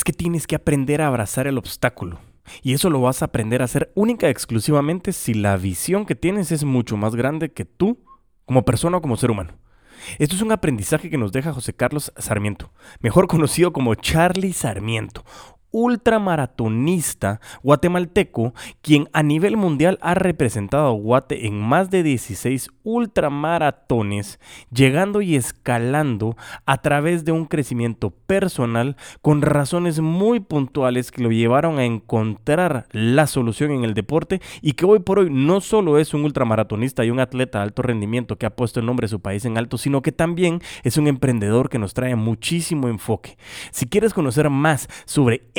es que tienes que aprender a abrazar el obstáculo. Y eso lo vas a aprender a hacer única y exclusivamente si la visión que tienes es mucho más grande que tú como persona o como ser humano. Esto es un aprendizaje que nos deja José Carlos Sarmiento, mejor conocido como Charlie Sarmiento, ultramaratonista guatemalteco, quien a nivel mundial ha representado a Guate en más de 16 ultramaratones, llegando y escalando a través de un crecimiento personal con razones muy puntuales que lo llevaron a encontrar la solución en el deporte y que hoy por hoy no solo es un ultramaratonista y un atleta de alto rendimiento que ha puesto el nombre de su país en alto, sino que también es un emprendedor que nos trae muchísimo enfoque. Si quieres conocer más sobre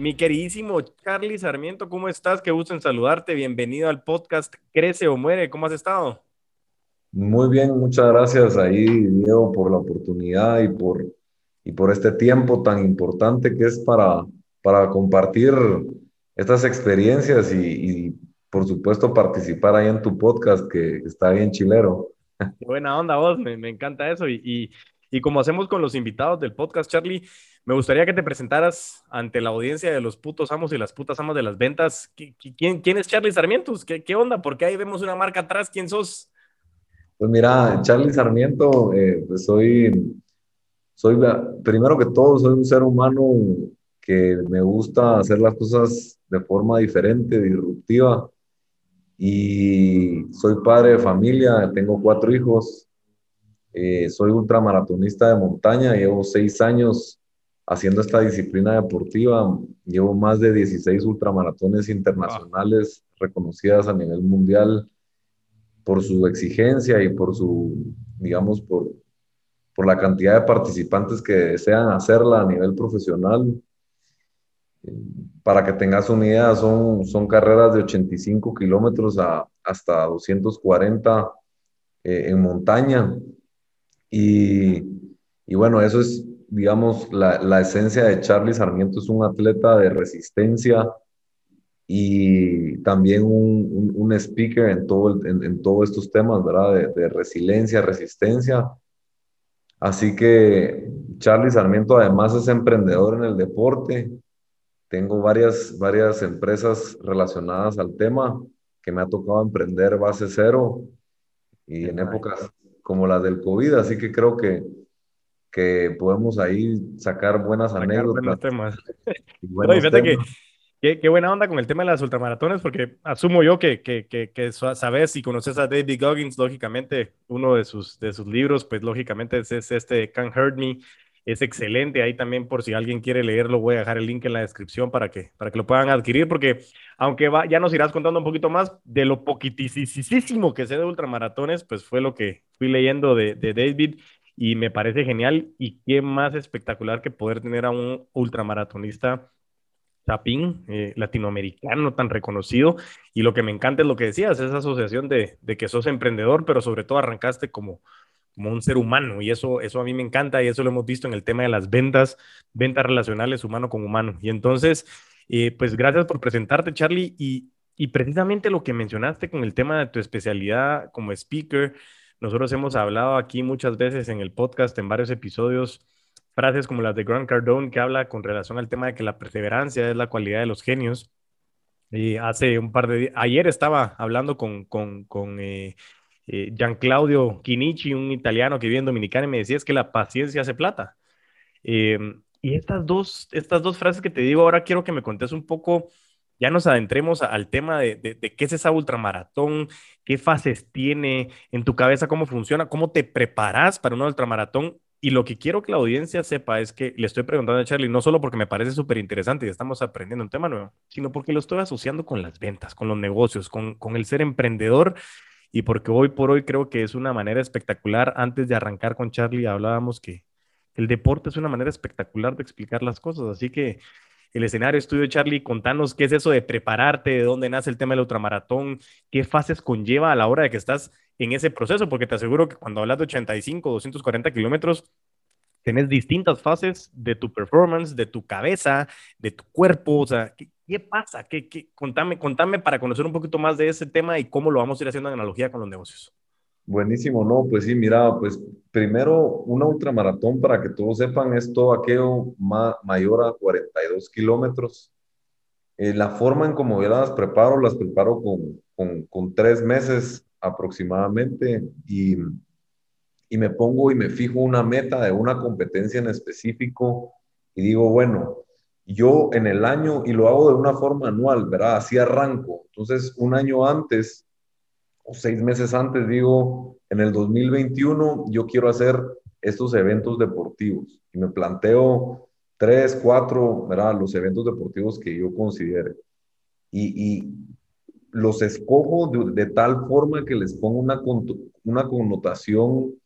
Mi queridísimo Charlie Sarmiento, ¿cómo estás? Qué gusto en saludarte. Bienvenido al podcast Crece o Muere. ¿Cómo has estado? Muy bien, muchas gracias ahí, Diego, por la oportunidad y por, y por este tiempo tan importante que es para, para compartir estas experiencias y, por supuesto, participar ahí en tu podcast que está bien chilero. Buena onda vos, me, me encanta eso. Y, y, y, como hacemos con los invitados del podcast, Charlie, me gustaría que te presentaras ante la audiencia de los putos amos y las putas amas de las ventas. ¿Quién, es Charlie Sarmiento? ¿Qué, ¿Qué onda? Porque ahí vemos una marca atrás. ¿Quién sos? Pues mira, Charlie Sarmiento, eh, pues soy, soy, primero que todo, soy un ser humano que me gusta hacer las cosas de forma diferente, disruptiva. Y soy padre de familia, tengo cuatro hijos, eh, soy ultramaratonista de montaña, llevo seis años haciendo esta disciplina deportiva, llevo más de 16 ultramaratones internacionales reconocidas a nivel mundial por su exigencia y por su, digamos, por, por la cantidad de participantes que desean hacerla a nivel profesional. Para que tengas una idea, son, son carreras de 85 kilómetros hasta 240 eh, en montaña. Y, y, bueno, eso es, digamos, la, la esencia de Charlie Sarmiento, es un atleta de resistencia, y también un, un, speaker en, todo en, en, todos estos temas, ¿verdad? De, de, resiliencia, resistencia. Así que Charlie Sarmiento además es emprendedor en el deporte. Tengo varias, varias empresas relacionadas al tema que me ha tocado emprender base cero y en épocas como la del COVID, así que creo que, que podemos ahí sacar buenas sacar anécdotas. Buenos temas. Buenos temas. que Qué, buena onda con el tema de las ultramaratones, porque asumo yo que, que, que, sabes y conoces a David Goggins, lógicamente, uno de sus, de sus libros, pues lógicamente es, este Can't Hurt Me, es excelente. Ahí también, por si alguien quiere leerlo, voy a dejar el link en la descripción para que, para que lo puedan adquirir, porque aunque va, ya nos irás contando un poquito más de lo poquitísimo que sé de ultramaratones, pues fue lo que fui leyendo de, de David y me parece genial. Y qué más espectacular que poder tener a un ultramaratonista Tapín, eh, latinoamericano tan reconocido. Y lo que me encanta es lo que decías, esa asociación de, de, que sos emprendedor, pero sobre todo arrancaste como, como un ser humano. Y eso, eso a mí me encanta y eso lo hemos visto en el tema de las ventas, ventas relacionales humano con humano. Y entonces, eh, pues gracias por presentarte, Charlie. Y, y precisamente lo que mencionaste con el tema de tu especialidad como speaker, nosotros hemos hablado aquí muchas veces en el podcast, en varios episodios frases como las de Grant Cardone, que habla con relación al tema de que la perseverancia es la cualidad de los genios. Y hace un par de días, ayer estaba hablando con, con, con eh, eh, Gian Claudio Chinichi, un italiano que vive en Dominicana, me decía es que la paciencia hace plata. Em, y estas dos, estas dos frases que te digo, ahora quiero que me contes un poco, ya nos adentremos al tema de, qué es esa ultramaratón, qué fases tiene en tu cabeza, cómo funciona, cómo te preparas para un ultramaratón y lo que quiero que la audiencia sepa es que le estoy preguntando a Charlie, no solo porque me parece súper interesante y estamos aprendiendo un tema nuevo, sino porque lo estoy asociando con las ventas, con los negocios, con el ser emprendedor y porque hoy por hoy creo que es una manera espectacular. Antes de arrancar con Charlie hablábamos que el deporte es una manera espectacular de explicar las cosas, así que el escenario estudio, Charlie, contanos qué es eso de prepararte, de dónde nace el tema del ultramaratón, qué fases conlleva a la hora de que estás en ese proceso, porque te aseguro que cuando hablas de 85, 240 kilómetros, tenés distintas fases de tu performance, de tu cabeza, de tu cuerpo, o sea, ¿qué, pasa? ¿Qué, qué? Contame, contame para conocer un poquito más de ese tema y cómo lo vamos a ir haciendo en analogía con los negocios. Buenísimo, no, pues sí, mira, pues primero una ultramaratón, para que todos sepan, es todo aquello mayor a 42 kilómetros. Eh, la forma en cómo yo las preparo, las preparo con, con, con tres meses aproximadamente y y me pongo y me fijo una meta de una competencia en específico y digo, bueno, yo en el año, y lo hago de una forma anual, ¿verdad? Así arranco. Entonces, un año antes o seis meses antes, digo, en el 2021 yo quiero hacer estos eventos deportivos y me planteo tres, cuatro, ¿verdad? Los eventos deportivos que yo considere. Y, y los escojo de, de, tal forma que les pongo una, una connotación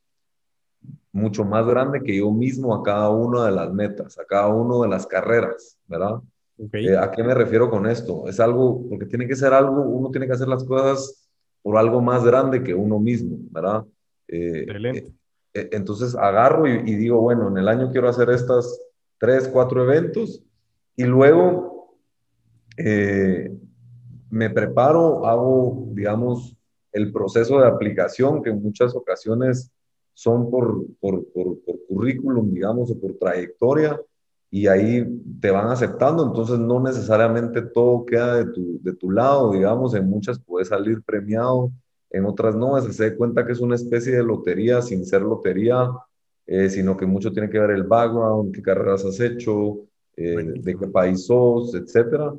mucho más grande que yo mismo a cada una de las metas, a cada una de las carreras, ¿verdad? Eh, ¿A qué me refiero con esto? Es algo, porque tiene que ser algo, uno tiene que hacer las cosas por algo más grande que uno mismo, ¿verdad? Eh, eh, entonces agarro y, digo, bueno, en el año quiero hacer estas tres, cuatro eventos y luego me preparo, hago, digamos, el proceso de aplicación que en muchas ocasiones son por, por, por, currículum, digamos, o por trayectoria, y ahí te van aceptando, entonces no necesariamente todo queda de tu, de tu lado, digamos, en muchas puedes salir premiado, en otras no, se da cuenta que es una especie de lotería sin ser lotería, eh, sino que mucho tiene que ver el background, qué carreras has hecho, eh, de qué país sos, etcétera.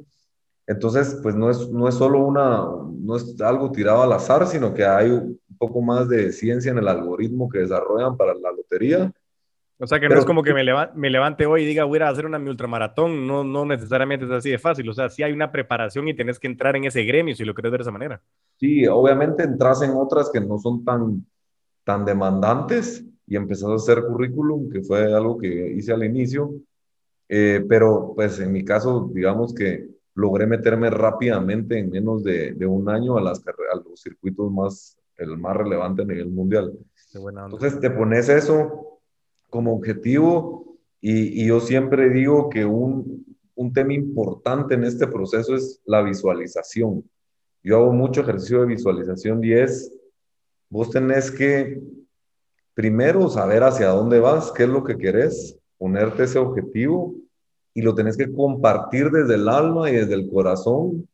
Entonces, pues no es, no es solo una, no es algo tirado al azar, sino que hay poco más de ciencia en el algoritmo que desarrollan para la lotería. O sea, que no es como que me, me, levante hoy y diga, voy a hacer una mi ultramaratón, no, no necesariamente es así de fácil. O sea, sí hay una preparación y tenés que entrar en ese gremio si lo querés ver de esa manera. Sí, obviamente entras en otras que no son tan, tan demandantes y empezás a hacer currículum, que fue algo que hice al inicio. Eh, pero pues en mi caso, digamos que logré meterme rápidamente en menos de, de un año a, las, a los circuitos más, el más relevante a nivel mundial. Entonces te pones eso como objetivo y, y yo siempre digo que un, un tema importante en este proceso es la visualización. Yo hago mucho ejercicio de visualización y es, vos tenés que primero saber hacia dónde vas, qué es lo que querés, ponerte ese objetivo y lo tenés que compartir desde el alma y desde el corazón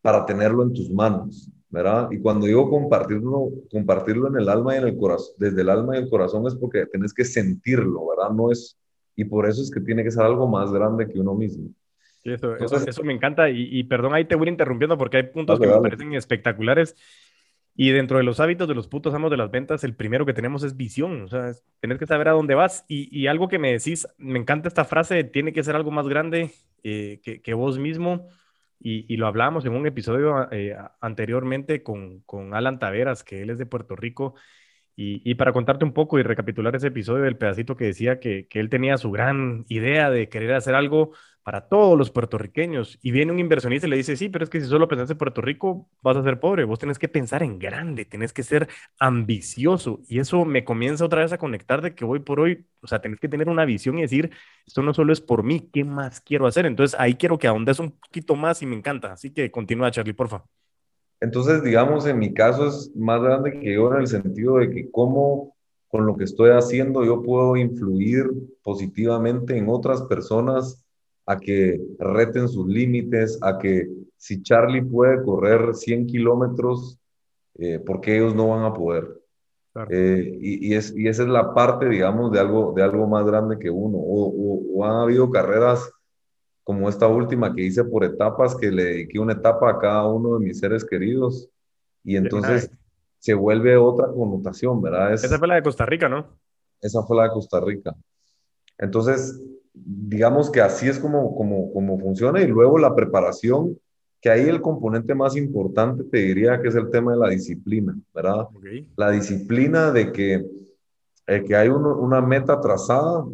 para tenerlo en tus manos, ¿verdad? Y cuando digo compartirlo, compartirlo en el alma y en el corazón, desde el alma y el corazón es porque tenés que sentirlo, ¿verdad? No es, y por eso es que tiene que ser algo más grande que uno mismo. eso, eso, me encanta y, perdón, ahí te voy interrumpiendo porque hay puntos que me parecen espectaculares y dentro de los hábitos de los putos amos de las ventas, el primero que tenemos es visión. O sea, tenés que saber a dónde vas. Y, algo que me decís, me encanta esta frase, tiene que ser algo más grande eh, que, vos mismo. Y, lo hablábamos en un episodio eh, anteriormente con, con, Alan Taveras, que él es de Puerto Rico. Y, para contarte un poco y recapitular ese episodio del pedacito que decía que, que él tenía su gran idea de querer hacer algo para todos los puertorriqueños. Y viene un inversionista y le dice, sí, pero es que si solo pensás en Puerto Rico, vas a ser pobre. Vos tenés que pensar en grande, tenés que ser ambicioso. Y eso me comienza otra vez a conectar de que hoy por hoy, o sea, tenés que tener una visión y decir, esto no solo es por mí, ¿qué más quiero hacer? Entonces ahí quiero que ahondes un poquito más y me encanta. Así que continúa, Charlie, porfa. Entonces, digamos, en mi caso es más grande que yo en el sentido de que cómo con lo que estoy haciendo yo puedo influir positivamente en otras personas a que reten sus límites, a que si Charlie puede correr 100 kilómetros, eh, ¿por qué ellos no van a poder? Eh, y, es, y, esa es la parte, digamos, de algo, de algo más grande que uno. O, han habido carreras como esta última que hice por etapas, que le dediqué una etapa a cada uno de mis seres queridos. Y entonces se vuelve otra connotación, ¿verdad? esa fue la de Costa Rica, ¿no? Esa fue la de Costa Rica. Entonces, digamos que así es como, como, como funciona y luego la preparación, que ahí el componente más importante te diría que es el tema de la disciplina, ¿verdad? La disciplina de que, eh, que hay una meta trazada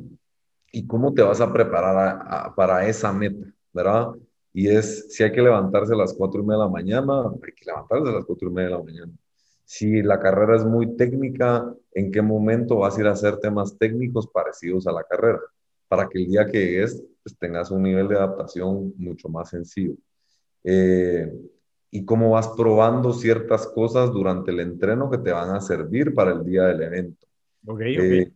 y cómo te vas a preparar para esa meta, ¿verdad? Y es, si hay que levantarse a las cuatro y media de la mañana, hay que levantarse a las cuatro y media de la mañana. Si la carrera es muy técnica, ¿en qué momento vas a ir a hacer temas técnicos parecidos a la carrera? Para que el día que llegues pues, tengas un nivel de adaptación mucho más sencillo. Eh, y cómo vas probando ciertas cosas durante el entreno que te van a servir para el día del evento. Okay, okay. Eh,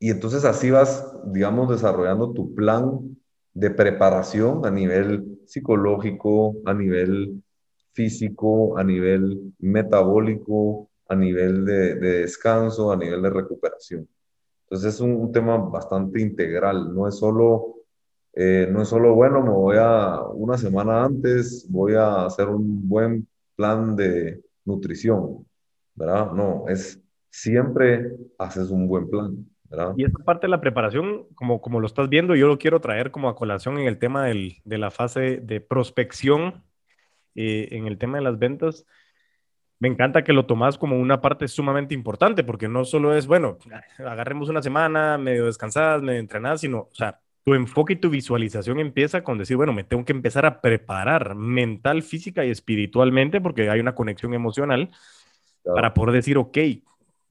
y entonces así vas, digamos, desarrollando tu plan de preparación a nivel psicológico, a nivel físico, a nivel metabólico, a nivel de, descanso, a nivel de recuperación. Entonces es un, tema bastante integral, no es solo eh, no es solo, bueno, me voy a una semana antes, voy a hacer un buen plan de nutrición, ¿verdad? No, es siempre haces un buen plan. Y esta parte de la preparación, como, como lo estás viendo, yo lo quiero traer como a colación en el tema del, de la fase de prospección, eh, en el tema de las ventas. Me encanta que lo tomas como una parte sumamente importante, porque no solo es, bueno, agarremos una semana, medio descansadas, medio entrenadas, sino, o sea, tu enfoque y tu visualización empieza con decir, bueno, me tengo que empezar a preparar mental, física y espiritualmente, porque hay una conexión emocional, para poder decir, ok,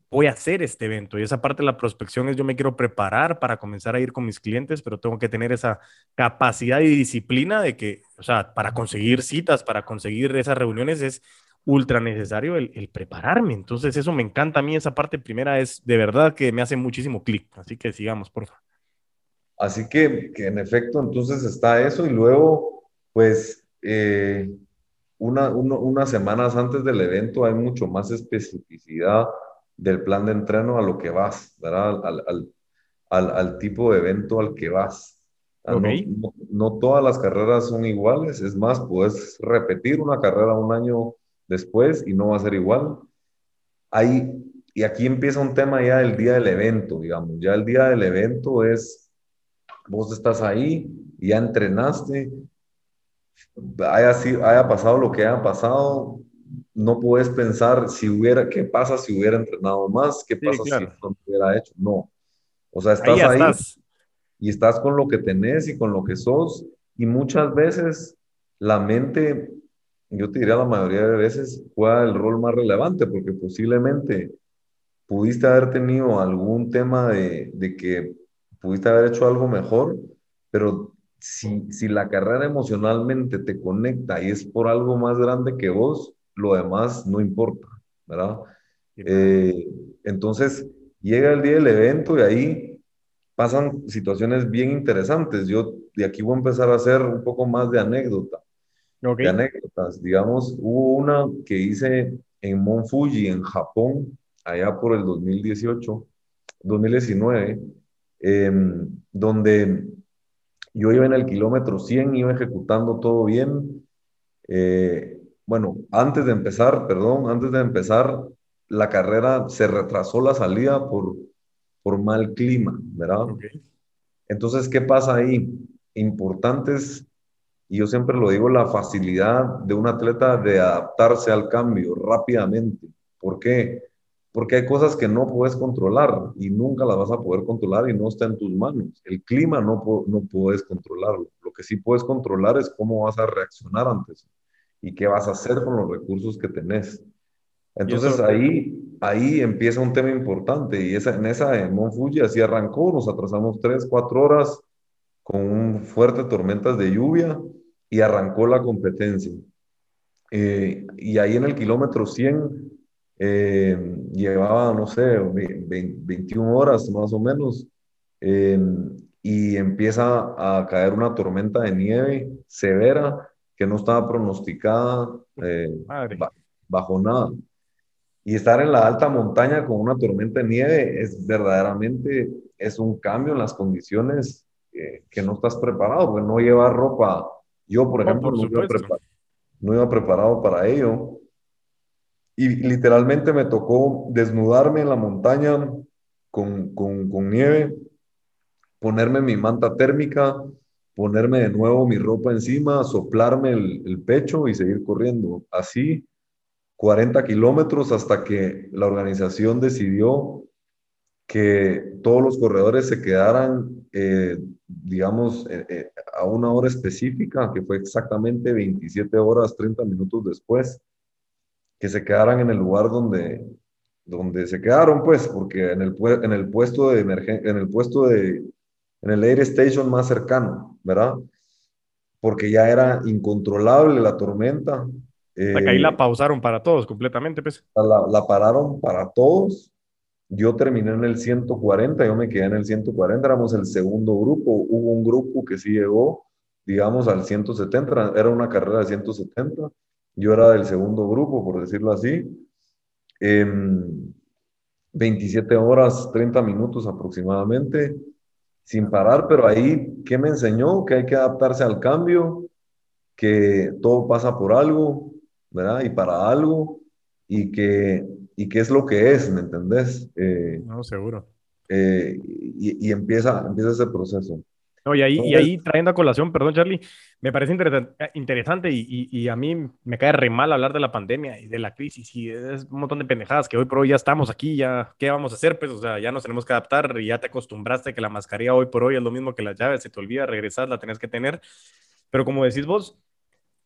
voy a hacer este evento. Y esa parte de la prospección es yo me quiero preparar para comenzar a ir con mis clientes, pero tengo que tener esa capacidad y disciplina de que, o sea, para conseguir citas, para conseguir esas reuniones es ultra necesario el, prepararme. Entonces eso me encanta a mí, esa parte primera es de verdad que me hace muchísimo clic. Así que sigamos, por favor. Así que, que, en efecto, entonces está eso y luego, pues, eh, una, unas semanas antes del evento hay mucho más especificidad del plan de entreno a lo que vas, ¿verdad? Al, al, al, al tipo de evento al que vas. No, no, todas las carreras son iguales, es más, puedes repetir una carrera un año después y no va a ser igual. Ahí, y aquí empieza un tema ya del día del evento, digamos. Ya el día del evento es, vos estás ahí, ya entrenaste, haya, haya pasado lo que haya pasado, no puedes pensar si hubiera, qué pasa si hubiera entrenado más, qué pasa si no hubiera hecho. No. O sea, estás ahí, y estás con lo que tenés y con lo que sos. Y muchas veces la mente, yo te diría la mayoría de veces, juega el rol más relevante porque posiblemente pudiste haber tenido algún tema de, de que pudiste haber hecho algo mejor, pero si, si la carrera emocionalmente te conecta y es por algo más grande que vos, lo demás no importa, ¿verdad? Eh, entonces, llega el día del evento y ahí pasan situaciones bien interesantes. Yo de aquí voy a empezar a hacer un poco más de anécdota. De anécdotas. Digamos, hubo una que hice en Mount Fuji, en Japón, allá por el 2018, 2019, em, donde yo iba en el kilómetro 100, iba ejecutando todo bien. Eh, bueno, antes de empezar, perdón, antes de empezar la carrera se retrasó la salida por, por mal clima, ¿verdad? Entonces, ¿qué pasa ahí? Importantes, y yo siempre lo digo, la facilidad de un atleta de adaptarse al cambio rápidamente. ¿Por qué? Porque hay cosas que no puedes controlar y nunca las vas a poder controlar y no está en tus manos. El clima no, no puedes controlarlo. Lo que sí puedes controlar es cómo vas a reaccionar ante eso y qué vas a hacer con los recursos que tenés. Entonces ahí, ahí empieza un tema importante y esa, en esa de Mont Fuji así arrancó, nos atrasamos tres, cuatro horas con fuertes tormentas de lluvia y arrancó la competencia. Eh, y ahí en el kilómetro 100 eh, llevaba, no sé, 21 horas más o menos, eh, y empieza a caer una tormenta de nieve severa que no estaba pronosticada bajo nada. Y estar en la alta montaña con una tormenta de nieve es verdaderamente, es un cambio en las condiciones que no estás preparado, porque no llevar ropa. Yo, por ejemplo, no, iba no, iba preparado para ello. Y literalmente me tocó desnudarme en la montaña con, con, con nieve, ponerme mi manta térmica, ponerme de nuevo mi ropa encima, soplarme el, pecho y seguir corriendo. Así 40 kilómetros hasta que la organización decidió que todos los corredores se quedaran, eh, digamos, eh, eh, a una hora específica, que fue exactamente 27 horas 30 minutos después, que se quedaran en el lugar donde, donde se quedaron, pues, porque en el, en el puesto de emergencia, en el puesto de, en el air station más cercano, ¿verdad? Porque ya era incontrolable la tormenta. ahí la pausaron para todos completamente, pues. La, la pararon para todos yo terminé en el 140, yo me quedé en el 140, éramos el segundo grupo. Hubo un grupo que sí llegó, digamos, al 170, era una carrera de 170. Yo era del segundo grupo, por decirlo así. 27 em, horas, 30 minutos aproximadamente, sin parar, pero ahí, ¿qué me enseñó? Que hay que adaptarse al cambio, que todo pasa por algo, ¿verdad? Y para algo, y que y qué es lo que es, ¿me entendés? Eh, no, seguro. Eh, y, empieza, empieza ese proceso. No, y, ahí, y ahí trayendo a colación, perdón Charlie, me parece interesante, interesante y, y, a mí me cae re mal hablar de la pandemia y de la crisis y es un montón de pendejadas que hoy por hoy ya estamos aquí, ya, ¿qué vamos a hacer? Pues, o sea, ya nos tenemos que adaptar y ya te acostumbraste que la mascarilla hoy por hoy es lo mismo que las llaves, se te olvida regresar, la tenés que tener, pero como decís vos,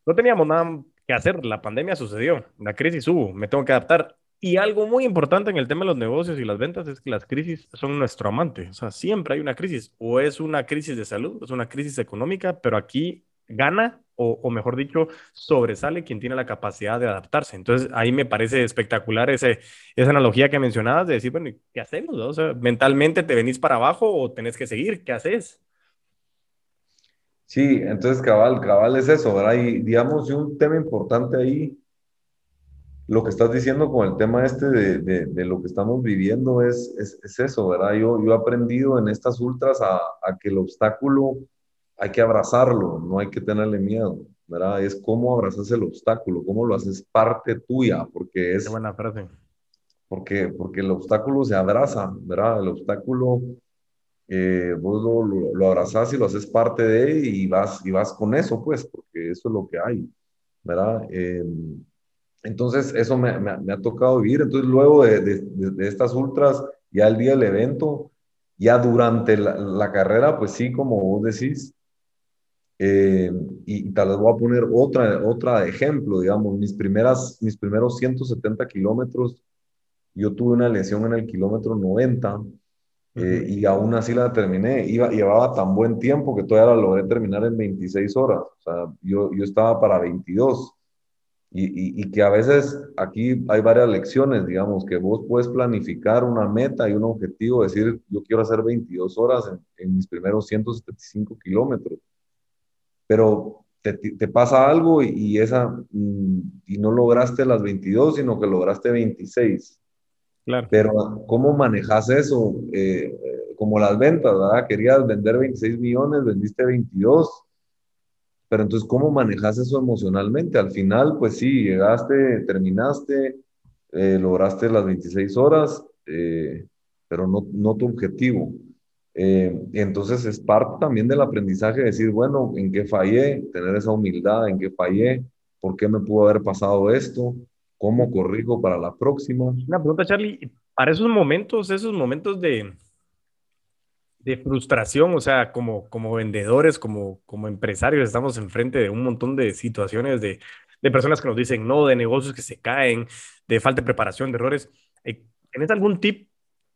no teníamos nada que hacer, la pandemia sucedió, la crisis hubo, me tengo que adaptar y algo muy importante en el tema de los negocios y las ventas es que las crisis son nuestro amante. O sea, siempre hay una crisis. O es una crisis de salud, es una crisis económica, pero aquí gana, o, mejor dicho, sobresale quien tiene la capacidad de adaptarse. Entonces, ahí me parece espectacular ese, esa analogía que mencionabas de decir, bueno, ¿qué hacemos? O sea, mentalmente te venís para abajo o tenés que seguir, ¿qué haces? Sí, entonces cabal, cabal es eso, ¿verdad? Y digamos, un tema importante ahí lo que estás diciendo con el tema este de, de, lo que estamos viviendo es, es, eso, ¿verdad? Yo, yo he aprendido en estas ultras a, a, que el obstáculo hay que abrazarlo, no hay que tenerle miedo, ¿verdad? Es cómo abrazas el obstáculo, cómo lo haces parte tuya, porque es... Qué buena frase. Porque, porque el obstáculo se abraza, ¿verdad? El obstáculo, eh, vos lo, lo, lo, abrazás y lo haces parte de y vas, y vas con eso, pues, porque eso es lo que hay, ¿verdad? Eh, entonces, eso me, ha tocado vivir. Entonces, luego de, estas ultras, ya el día del evento, ya durante la, carrera, pues sí, como vos decís, eh, y, tal vez voy a poner otra, otra ejemplo, digamos, mis, primeras, mis primeros 170 kilómetros, yo tuve una lesión en el kilómetro 90 eh, y aún así la terminé. Iba, llevaba tan buen tiempo que todavía la logré terminar en 26 horas. O sea, yo, yo estaba para 22. Y, y, que a veces aquí hay varias lecciones, digamos, que vos puedes planificar una meta y un objetivo, decir, yo quiero hacer 22 horas en, en mis primeros 175 kilómetros, pero te, te, pasa algo y, esa, mm, y no lograste las 22, sino que lograste 26. Claro. Pero ¿cómo manejas eso? Eh, eh, como las ventas, ¿verdad? Querías vender 26 millones, vendiste 22 pero entonces, ¿cómo manejas eso emocionalmente? Al final, pues sí, llegaste, terminaste, eh, lograste las 26 horas, eh, pero no, tu objetivo. Eh, entonces es parte también del aprendizaje decir, bueno, ¿en qué fallé? Tener esa humildad, ¿en qué fallé? ¿Por qué me pudo haber pasado esto? ¿Cómo corrijo para la próxima? Una pregunta, Charlie. Para esos momentos, esos momentos de, de frustración, o sea, como, como vendedores, como, como empresarios, estamos enfrente de un montón de situaciones de, de personas que nos dicen no, de negocios que se caen, de falta de preparación, de errores. Eh, ¿Tienes algún tip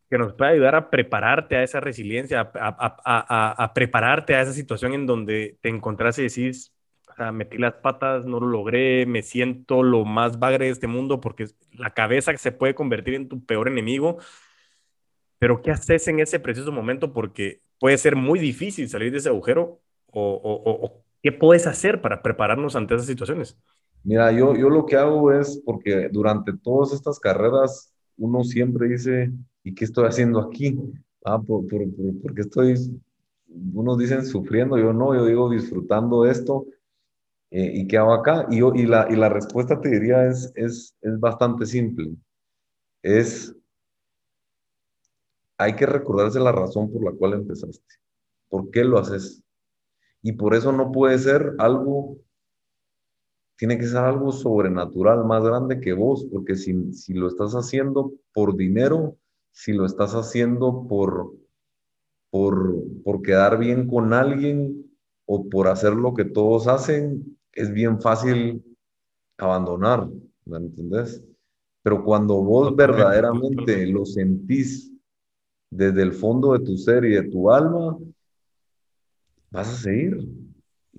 que nos pueda ayudar a prepararte a esa resiliencia, a, a, a, prepararte a esa situación en donde te encontrás y decís, o metí las patas, no lo logré, me siento lo más bagre de este mundo porque la cabeza se puede convertir en tu peor enemigo pero ¿qué haces en ese preciso momento? Porque puede ser muy difícil salir de ese agujero o, qué puedes hacer para prepararnos ante esas situaciones. Mira, yo, yo lo que hago es, porque durante todas estas carreras uno siempre dice, ¿y qué estoy haciendo aquí? Ah, por, por, porque estoy, unos dicen sufriendo, yo no, yo digo disfrutando esto. Eh, ¿Y qué hago acá? Y, yo, y, la, y la respuesta te diría es, es, es bastante simple. Es hay que recordarse la razón por la cual empezaste. ¿Por qué lo haces? Y por eso no puede ser algo, tiene que ser algo sobrenatural, más grande que vos, porque si, si lo estás haciendo por dinero, si lo estás haciendo por, por, por quedar bien con alguien o por hacer lo que todos hacen, es bien fácil abandonar, ¿me entendés? Pero cuando vos verdaderamente lo sentís desde el fondo de tu ser y de tu alma, vas a seguir.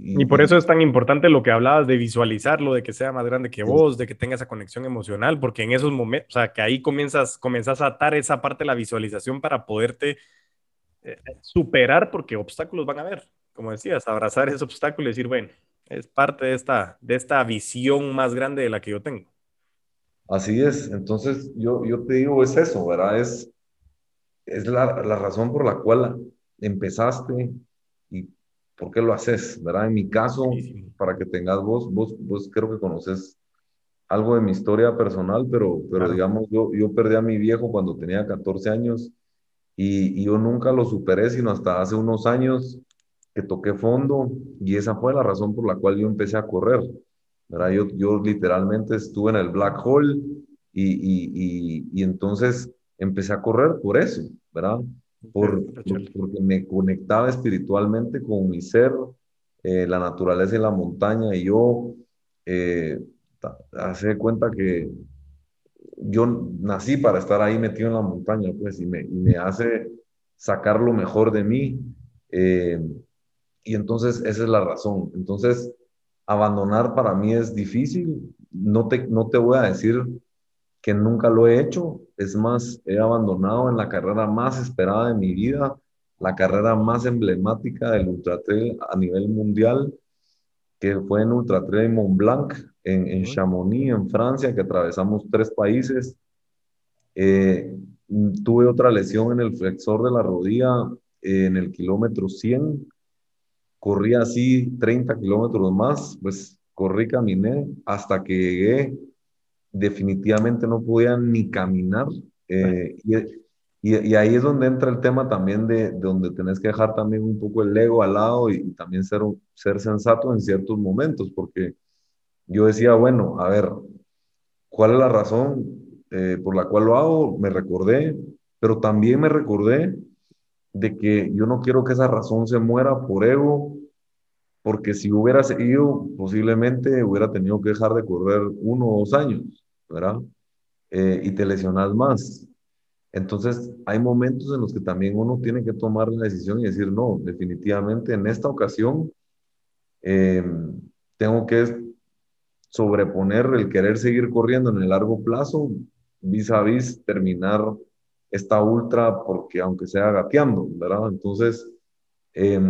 Y, por eso es tan importante lo que hablabas de visualizarlo, de que sea más grande que vos, de que tenga esa conexión emocional, porque en esos momentos, o sea, que ahí comienzas, comienzas a atar esa parte de la visualización para poderte eh, superar, porque obstáculos van a haber. Como decías, abrazar ese obstáculo y decir, bueno, es parte de esta, de esta visión más grande de la que yo tengo. Así es, entonces yo, yo te digo, es eso, ¿verdad? Es, es la, la razón por la cual empezaste y por qué lo haces, ¿verdad? En mi caso, para que tengas vos, vos, vos creo que conoces algo de mi historia personal, pero, pero digamos, yo, yo perdí a mi viejo cuando tenía 14 años y, y, yo nunca lo superé, sino hasta hace unos años que toqué fondo y esa fue la razón por la cual yo empecé a correr. ¿verdad? Yo, yo literalmente estuve en el black hole y, y, y, entonces empecé a correr por eso, ¿verdad? Por, porque me conectaba espiritualmente con mi ser, eh, la naturaleza y la montaña, y yo eh, hace cuenta que yo nací para estar ahí metido en la montaña, pues, y me, y me hace sacar lo mejor de mí. Eh, y entonces esa es la razón. Entonces, abandonar para mí es difícil. No te, no te voy a decir que nunca lo he hecho. Es más, he abandonado en la carrera más esperada de mi vida, la carrera más emblemática del Ultra Trail a nivel mundial, que fue en Ultra Trail Mont Blanc, en, en Chamonix, en Francia, que atravesamos tres países. Eh, tuve otra lesión en el flexor de la rodilla en el kilómetro 100 corrí así 30 kilómetros más, pues corrí, caminé hasta que llegué, definitivamente no podía ni caminar. Eh, y, ahí es donde entra el tema también de, de, donde tenés que dejar también un poco el ego al lado y, también ser, ser sensato en ciertos momentos, porque yo decía, bueno, a ver, ¿cuál es la razón eh, por la cual lo hago? Me recordé, pero también me recordé de que yo no quiero que esa razón se muera por ego, porque si hubiera seguido, posiblemente hubiera tenido que dejar de correr uno o dos años, ¿verdad? Eh, y te lesionas más. Entonces, hay momentos en los que también uno tiene que tomar la decisión y decir, no, definitivamente en esta ocasión eh, tengo que sobreponer el querer seguir corriendo en el largo plazo vis a vis terminar esta ultra porque aunque sea gateando, ¿verdad? Entonces, eh,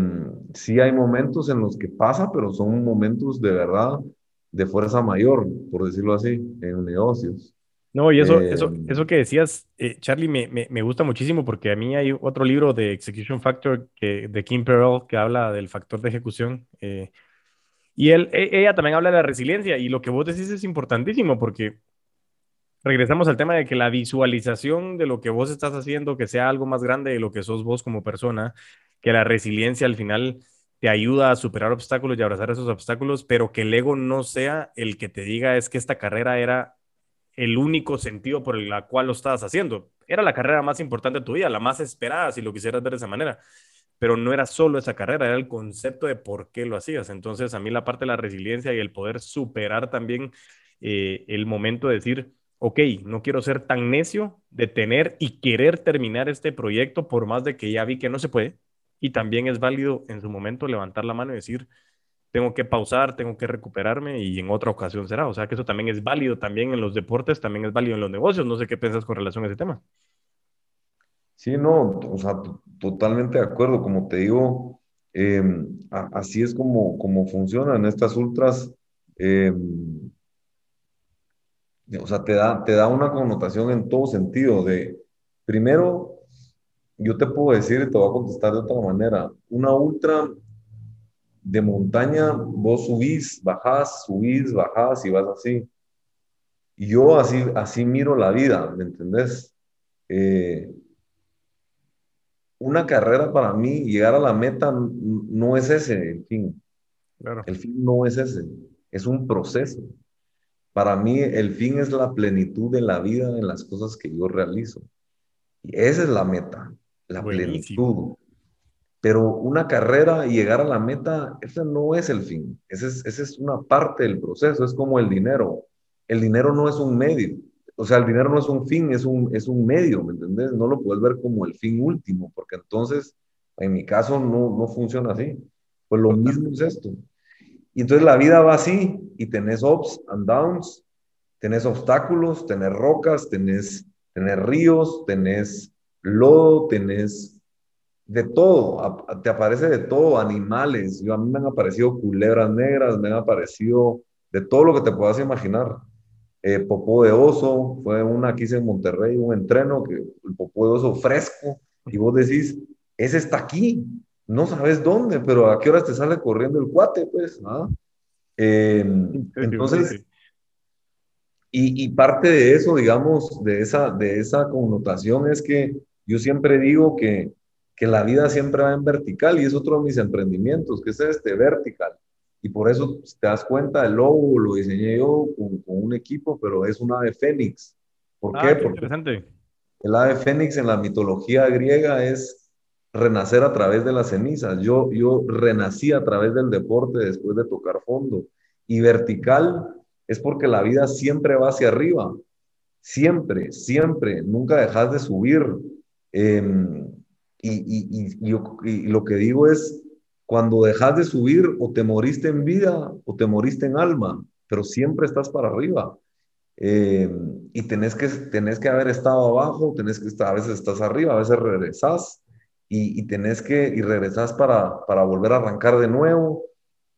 sí hay momentos en los que pasa, pero son momentos de verdad de fuerza mayor, por decirlo así, en negocios. No, y eso, eso, em, eso que decías, eh, Charlie, me, me, me, gusta muchísimo porque a mí hay otro libro de Execution Factor que, de Kim Pearl que habla del factor de ejecución. Eh, y él, e, ella también habla de la resiliencia y lo que vos decís es importantísimo porque regresamos al tema de que la visualización de lo que vos estás haciendo, que sea algo más grande de lo que sos vos como persona, que la resiliencia al final te ayuda a superar obstáculos y abrazar esos obstáculos, pero que el ego no sea el que te diga es que esta carrera era el único sentido por el cual lo estabas haciendo. Era la carrera más importante de tu vida, la más esperada, si lo quisieras ver de esa manera. Pero no era solo esa carrera, era el concepto de por qué lo hacías. Entonces, a mí la parte de la resiliencia y el poder superar también eh, el momento de decir, ok, no quiero ser tan necio de tener y querer terminar este proyecto por más de que ya vi que no se puede. Y también es válido en su momento levantar la mano y decir, tengo que pausar, tengo que recuperarme y en otra ocasión será. O sea que eso también es válido también en los deportes, también es válido en los negocios. No sé qué piensas con relación a ese tema. Sí, no, o sea, totalmente de acuerdo. Como te digo, em, así es como, como funcionan estas ultras. Eh, o sea, te da, te da una connotación en todo sentido de, primero, yo te puedo decir y te voy a contestar de otra manera, una ultra de montaña, vos subís, bajás, subís, bajás y vas así. Y yo así, así miro la vida, ¿me entendés? Eh, una carrera para mí, llegar a la meta no es ese el fin. El fin no es ese, es un proceso. Para mí el fin es la plenitud de la vida en las cosas que yo realizo. Y esa es la meta, la plenitud. Pero una carrera y llegar a la meta, ese no es el fin. Esa es, es una parte del proceso. Es como el dinero. El dinero no es un medio. O sea, el dinero no es un fin, es un, es un medio, ¿me entendés? No lo puedes ver como el fin último, porque entonces, en mi caso, no, no funciona así. Pues lo mismo es esto. Y entonces la vida va así y tenés ups and downs, tenés obstáculos, tenés rocas, tenés, tenés ríos, tenés lodo, tenés de todo, te aparece de todo, animales. Yo, a mí me han aparecido culebras negras, me han aparecido de todo lo que te puedas imaginar. Eh, popó de oso, fue una aquí en Monterrey, un entreno, que el popó de oso fresco, y vos decís, ese está aquí, no sabes dónde, pero a qué horas te sale corriendo el cuate, pues, ¿ah? entonces, y, y, parte de eso, digamos, de esa, de esa connotación es que yo siempre digo que, que la vida siempre va en vertical y es otro de mis emprendimientos, que es este vertical. Y por eso te das cuenta, el logo lo diseñé yo con, con un equipo, pero es un ave fénix. ¿Por ah, qué? Porque interesante. el ave fénix en la mitología griega es renacer a través de las cenizas. Yo, yo renací a través del deporte después de tocar fondo. Y vertical es porque la vida siempre va hacia arriba. Siempre, siempre. Nunca dejas de subir. Em, y, y, y, lo que digo es, cuando dejas de subir, o te moriste en vida o te moriste en alma, pero siempre estás para arriba. Em, y tenés que, tenés que haber estado abajo, tenés que a veces estás arriba, a veces regresás y, y tenés que, y regresás para, para volver a arrancar de nuevo.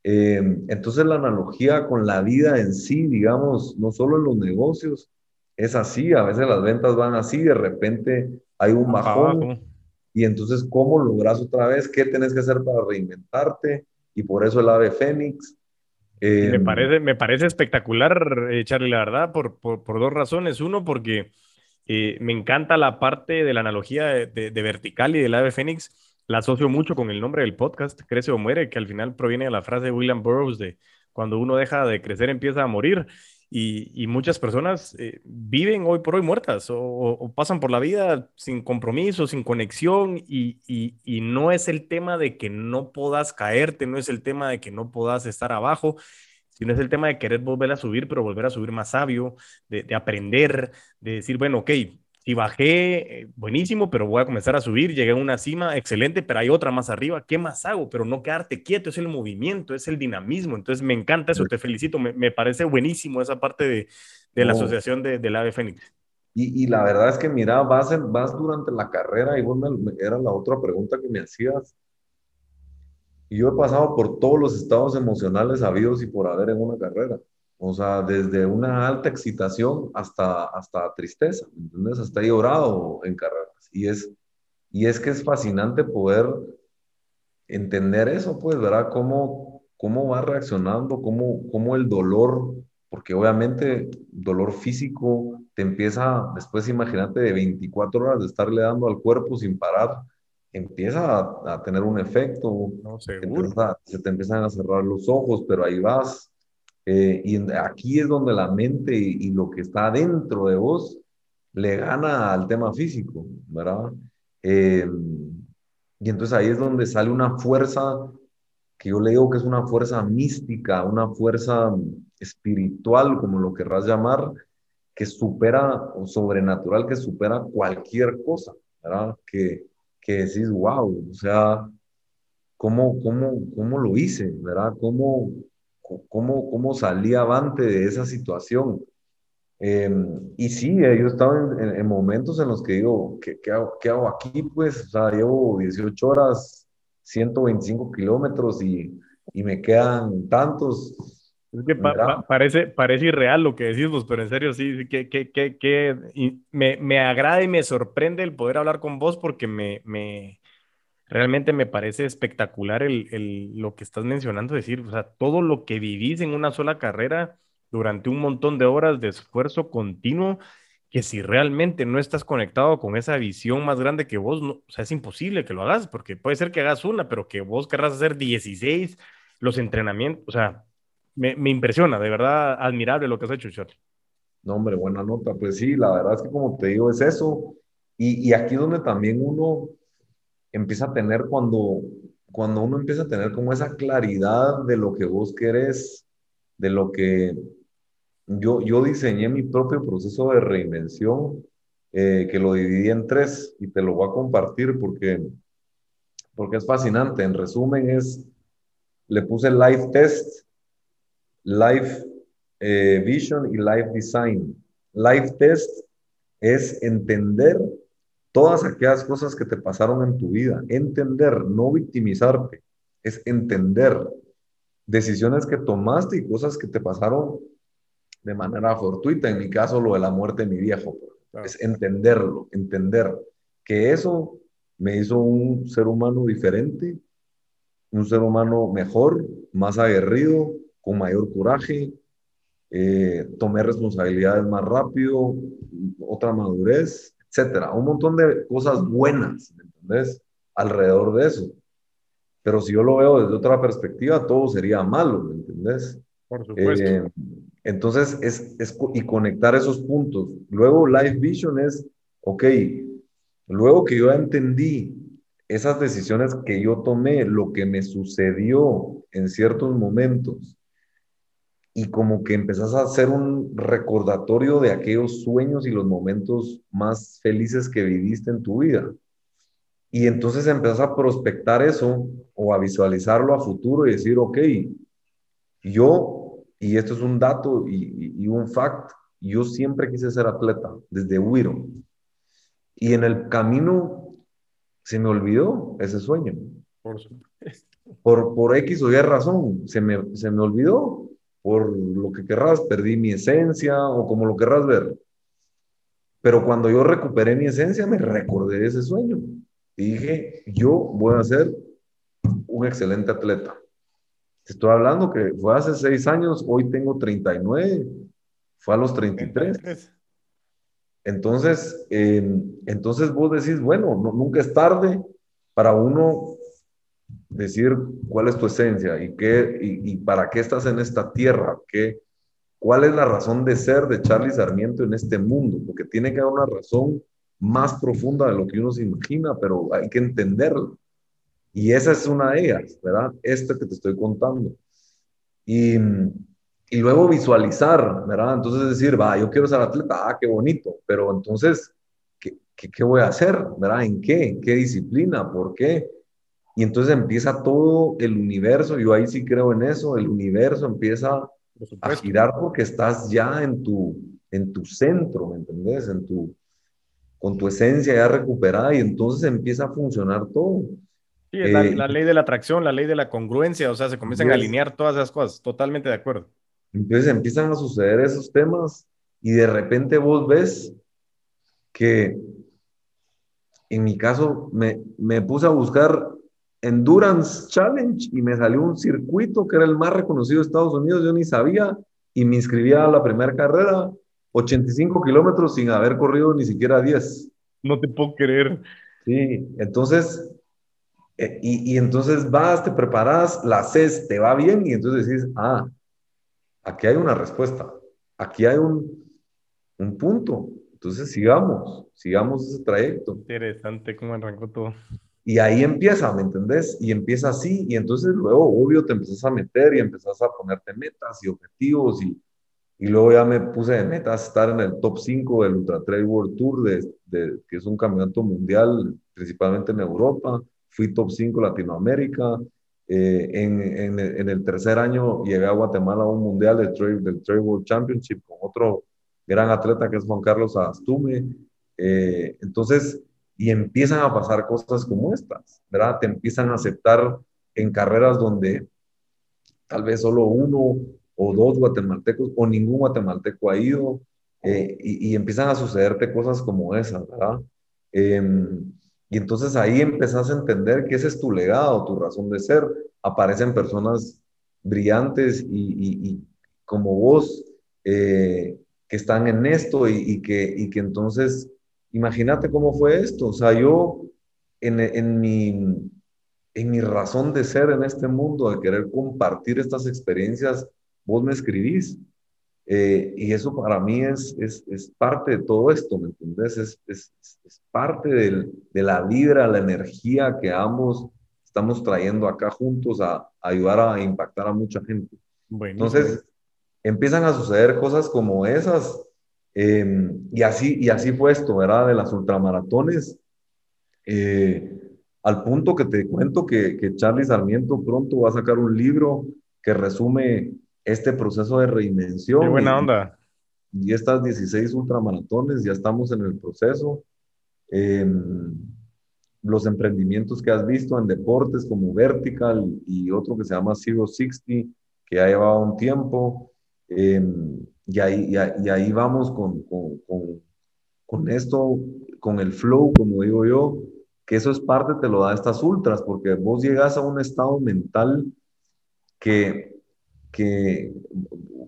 Em, entonces la analogía con la vida en sí, digamos, no solo en los negocios, es así, a veces las ventas van así, de repente hay un bajón y entonces cómo logras otra vez, qué tenés que hacer para reinventarte y por eso el ave fénix. me, em, parece, me parece espectacular, eh, Charlie, la verdad, por, por, por dos razones. Uno, porque eh, me encanta la parte de la analogía de, vertical y del ave fénix. La asocio mucho con el nombre del podcast, Crece o Muere, que al final proviene de la frase de William Burroughs de cuando uno deja de crecer empieza a morir. Y, muchas personas eh, viven hoy por hoy muertas o, pasan por la vida sin compromiso, sin conexión y, y, no es el tema de que no puedas caerte, no es el tema de que no puedas estar abajo, sino es el tema de querer volver a subir, pero volver a subir más sabio, de, aprender, de decir, bueno, ok, si bajé, eh, buenísimo, pero voy a comenzar a subir, llegué a una cima, excelente, pero hay otra más arriba, ¿qué más hago? Pero no quedarte quieto, es el movimiento, es el dinamismo, entonces me encanta eso, te felicito, me, parece buenísimo esa parte de, de la asociación de, del AVE Fénix. Y, y, la verdad es que, mira, vas, vas durante la carrera y vos me, era la otra pregunta que me hacías, y yo he pasado por todos los estados emocionales habidos y por haber en una carrera. O sea, desde una alta excitación hasta, hasta tristeza, ¿me entiendes? Hasta llorado en carreras. Y es, y es que es fascinante poder entender eso, pues, ¿verdad? Cómo, cómo va reaccionando, cómo, cómo el dolor, porque obviamente dolor físico te empieza, después imagínate de 24 horas de estarle dando al cuerpo sin parar, empieza a, tener un efecto. No, seguro. se te empiezan a cerrar los ojos, pero ahí vas. Eh, y aquí es donde la mente y, lo que está dentro de vos le gana al tema físico, ¿verdad? Eh, y entonces ahí es donde sale una fuerza que yo le digo que es una fuerza mística, una fuerza espiritual, como lo querrás llamar, que supera, o sobrenatural, que supera cualquier cosa, ¿verdad? Que, que decís, wow, o sea, ¿cómo, cómo, cómo lo hice? ¿Verdad? ¿Cómo, cómo, cómo salí avante de esa situación? Em, y sí, eh, yo he estado en, momentos en los que digo, ¿qué, qué, hago, ¿qué, hago, aquí? Pues, o sea, llevo 18 horas, 125 kilómetros y, y me quedan tantos. Es que parece, parece irreal lo que decimos, pero en serio sí, que, que, que, que me, me, agrada y me sorprende el poder hablar con vos porque me, me realmente me parece espectacular el, el, lo que estás mencionando, decir, o sea, todo lo que vivís en una sola carrera durante un montón de horas de esfuerzo continuo, que si realmente no estás conectado con esa visión más grande que vos, no, o sea, es imposible que lo hagas, porque puede ser que hagas una, pero que vos querrás hacer 16, los entrenamientos, o sea, me, me, impresiona, de verdad, admirable lo que has hecho, Charlie. No, hombre, buena nota. Pues sí, la verdad es que como te digo, es eso. Y, y aquí donde también uno empieza a tener cuando, cuando uno empieza a tener como esa claridad de lo que vos querés, de lo que yo, yo diseñé mi propio proceso de reinvención, eh, que lo dividí en tres y te lo voy a compartir porque, porque es fascinante. En resumen es, le puse Life Test, Life eh, Vision y Life Design. Life Test es entender todas aquellas cosas que te pasaron en tu vida, entender, no victimizarte, es entender decisiones que tomaste y cosas que te pasaron de manera fortuita. En mi caso, lo de la muerte de mi viejo. Es entenderlo, entender que eso me hizo un ser humano diferente, un ser humano mejor, más aguerrido, con mayor coraje, eh, tomé responsabilidades más rápido, otra madurez, etcétera. Un montón de cosas buenas, ¿me entendés? Alrededor de eso. Pero si yo lo veo desde otra perspectiva, todo sería malo, ¿me entendés? Por supuesto. Eh, entonces, es, es, y conectar esos puntos. Luego, Life Vision es, ok, luego que yo entendí esas decisiones que yo tomé, lo que me sucedió en ciertos momentos, y como que empezás a hacer un recordatorio de aquellos sueños y los momentos más felices que viviste en tu vida. Y entonces empezás a prospectar eso o a visualizarlo a futuro y decir, ok, yo, y esto es un dato y, un fact, yo siempre quise ser atleta, desde Wiro. Y en el camino se me olvidó ese sueño. Por, por, por X o Y razón, se me, se me olvidó por lo que querrás, perdí mi esencia o como lo querrás ver. Pero cuando yo recuperé mi esencia, me recordé de ese sueño. Y dije, yo voy a ser un excelente atleta. Te estoy hablando que fue hace seis años, hoy tengo 39, fue a los 33. Entonces, entonces vos decís, bueno, nunca es tarde para uno decir cuál es tu esencia y, qué, y, para qué estás en esta tierra, qué, cuál es la razón de ser de Charlie Sarmiento en este mundo, porque tiene que haber una razón más profunda de lo que uno se imagina, pero hay que entenderlo. Y esa es una de ellas, ¿verdad? Esta que te estoy contando. Y, y luego visualizar, ¿verdad? Entonces decir, va, yo quiero ser atleta, ah, qué bonito, pero entonces, ¿qué, qué, qué voy a hacer? ¿Verdad? ¿En qué? ¿En qué disciplina? ¿Por qué? Y entonces empieza todo el universo, yo ahí sí creo en eso, el universo empieza a girar porque estás ya en tu, en tu centro, ¿me entendés? En tu, con tu esencia ya recuperada y entonces empieza a funcionar todo. Sí, es la, eh, ley de la atracción, la ley de la congruencia, o sea, se comienzan a alinear todas esas cosas, totalmente de acuerdo. Entonces empiezan a suceder esos temas y de repente vos ves que, en mi caso, me, me puse a buscar Endurance Challenge y me salió un circuito que era el más reconocido de Estados Unidos, yo ni sabía y me inscribí a la primera carrera, 85 kilómetros sin haber corrido ni siquiera 10. No te puedo creer. Sí, entonces, eh, y, y, entonces vas, te preparas, la haces, te va bien y entonces decís, ah, aquí hay una respuesta, aquí hay un, un punto, entonces sigamos, sigamos ese trayecto. Interesante cómo arrancó todo. Y ahí empieza, ¿me entendés? Y empieza así, y entonces luego, obvio, te empiezas a meter y empezás a ponerte metas y objetivos, y, y luego ya me puse de metas estar en el top 5 del Ultra Trail World Tour, de, de, que es un campeonato mundial, principalmente en Europa. Fui top 5 Latinoamérica. Eh, en, en, en, el tercer año llegué a Guatemala a un mundial del Trail, del Trail World Championship con otro gran atleta que es Juan Carlos Astume. Eh, entonces, y empiezan a pasar cosas como estas, ¿verdad? Te empiezan a aceptar en carreras donde tal vez solo uno o dos guatemaltecos o ningún guatemalteco ha ido eh, y, empiezan a sucederte cosas como esas, ¿verdad? Em, y entonces ahí empezás a entender que ese es tu legado, tu razón de ser. Aparecen personas brillantes y, como vos eh, que están en esto y, que, y que entonces Imagínate cómo fue esto. O sea, yo en, en, mi, en mi razón de ser en este mundo, de querer compartir estas experiencias, vos me escribís Eh, y eso para mí es, es, es, parte de todo esto, ¿me entiendes? Es, es, es parte del, de la vibra, la energía que ambos estamos trayendo acá juntos a, ayudar a impactar a mucha gente. Entonces, empiezan a suceder cosas como esas. Em, y, así, y así fue esto, ¿verdad? De las ultramaratones. Eh, al punto que te cuento que, que Charlie Sarmiento pronto va a sacar un libro que resume este proceso de reinvención. Qué buena onda. Y, estas 16 ultramaratones, ya estamos en el proceso. Em, los emprendimientos que has visto en deportes como Vertical y otro que se llama Zero 60, que ya llevaba un tiempo. Em, y, ahí, y, ahí vamos con, con, con, con, esto, con el flow, como digo yo, que eso es parte, te lo da estas ultras, porque vos llegas a un estado mental que, que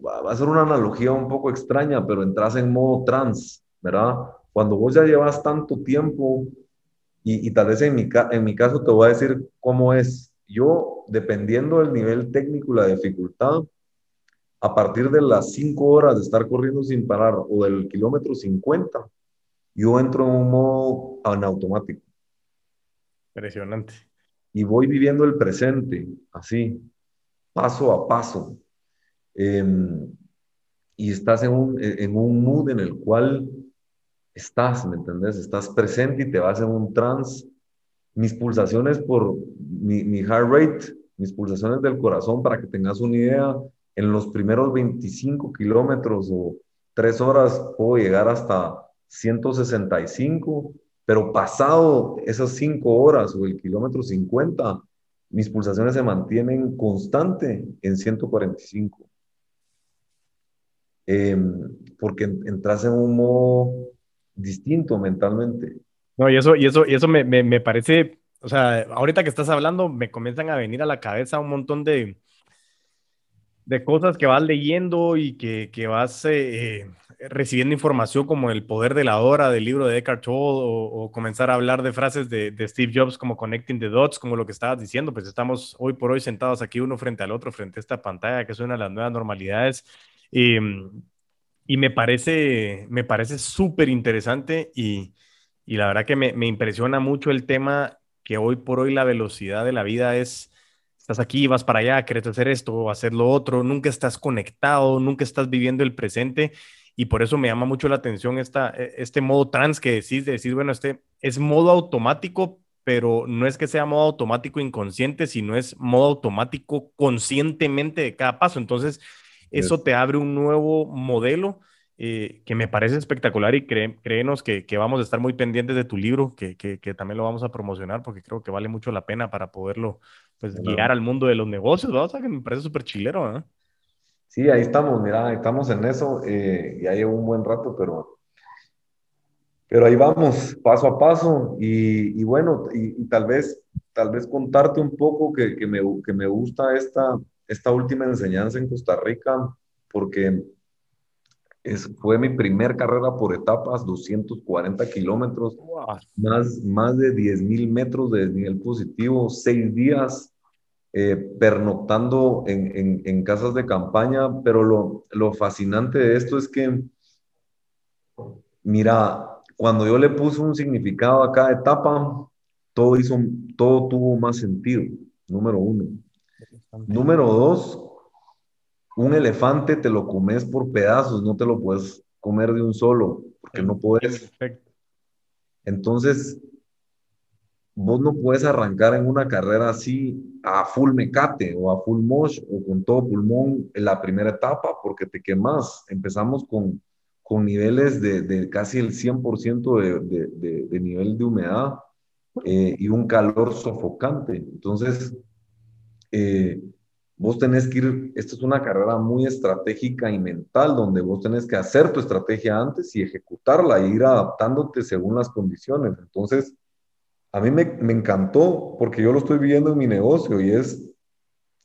va a ser una analogía un poco extraña, pero entras en modo trans, ¿verdad? Cuando vos ya llevas tanto tiempo, y, y tal vez en mi, en mi caso te voy a decir cómo es. Yo, dependiendo del nivel técnico y la dificultad, a partir de las 5 horas de estar corriendo sin parar o del kilómetro 50, yo entro en un modo en automático. Impresionante. Y voy viviendo el presente, así, paso a paso. Em, y estás en un, en un mood en el cual estás, ¿me entendés? Estás presente y te vas en un trance. Mis pulsaciones por mi, mi heart rate, mis pulsaciones del corazón, para que tengas una idea, en los primeros 25 kilómetros o 3 horas puedo llegar hasta 165, pero pasado esas 5 horas o el kilómetro 50, mis pulsaciones se mantienen constante en 145. Em, porque entras en un modo distinto mentalmente. No, y eso, y eso, y eso me, me, me parece, o sea, ahorita que estás hablando, me comienzan a venir a la cabeza un montón de, de cosas que vas leyendo y que, que vas eh, recibiendo información como el poder de la hora del libro de Eckhart Tolle o, comenzar a hablar de frases de, Steve Jobs como connecting the dots, como lo que estabas diciendo, pues estamos hoy por hoy sentados aquí uno frente al otro, frente a esta pantalla, que es una de las nuevas normalidades. Y, y me parece, me parece súper interesante y, y, la verdad que me, me impresiona mucho el tema que hoy por hoy la velocidad de la vida es estás aquí, vas para allá, quieres hacer esto hacer lo otro, nunca estás conectado, nunca estás viviendo el presente y por eso me llama mucho la atención esta, e, este modo trans que decís, de decir, bueno, este es modo automático, pero no es que sea modo automático inconsciente, sino es modo automático conscientemente de cada paso. Entonces, eso te abre un nuevo modelo eh, que me parece espectacular y créenos que, que, vamos a estar muy pendientes de tu libro, que, que, que, también lo vamos a promocionar porque creo que vale mucho la pena para poderlo pues, guiar al mundo de los negocios, ¿verdad? O sea, que me parece súper chilero, ¿eh? Sí, ahí estamos, mira, estamos en eso, eh, ya llevo un buen rato, pero, pero ahí vamos, paso a paso, y, y bueno, y, y, tal vez, tal vez contarte un poco que, que, me, que me gusta esta, esta última enseñanza en Costa Rica, porque es, fue mi primer carrera por etapas, 240 kilómetros, más, más de 10 mil metros de desnivel positivo, seis días eh, pernoctando en, en, en, casas de campaña, pero lo, lo fascinante de esto es que, mira, cuando yo le puse un significado a cada etapa, todo, hizo, todo tuvo más sentido, número uno. Número dos, un elefante te lo comes por pedazos, no te lo puedes comer de un solo, porque no puedes. Entonces, vos no puedes arrancar en una carrera así a full mecate o a full mosh o con todo pulmón en la primera etapa, porque te quemas. Empezamos con, con niveles de, de casi el 100% de, de, de, nivel de humedad eh, y un calor sofocante. Entonces, eh, vos tenés que ir, esto es una carrera muy estratégica y mental, donde vos tenés que hacer tu estrategia antes y ejecutarla e ir adaptándote según las condiciones. Entonces, a mí me, me encantó porque yo lo estoy viviendo en mi negocio y es,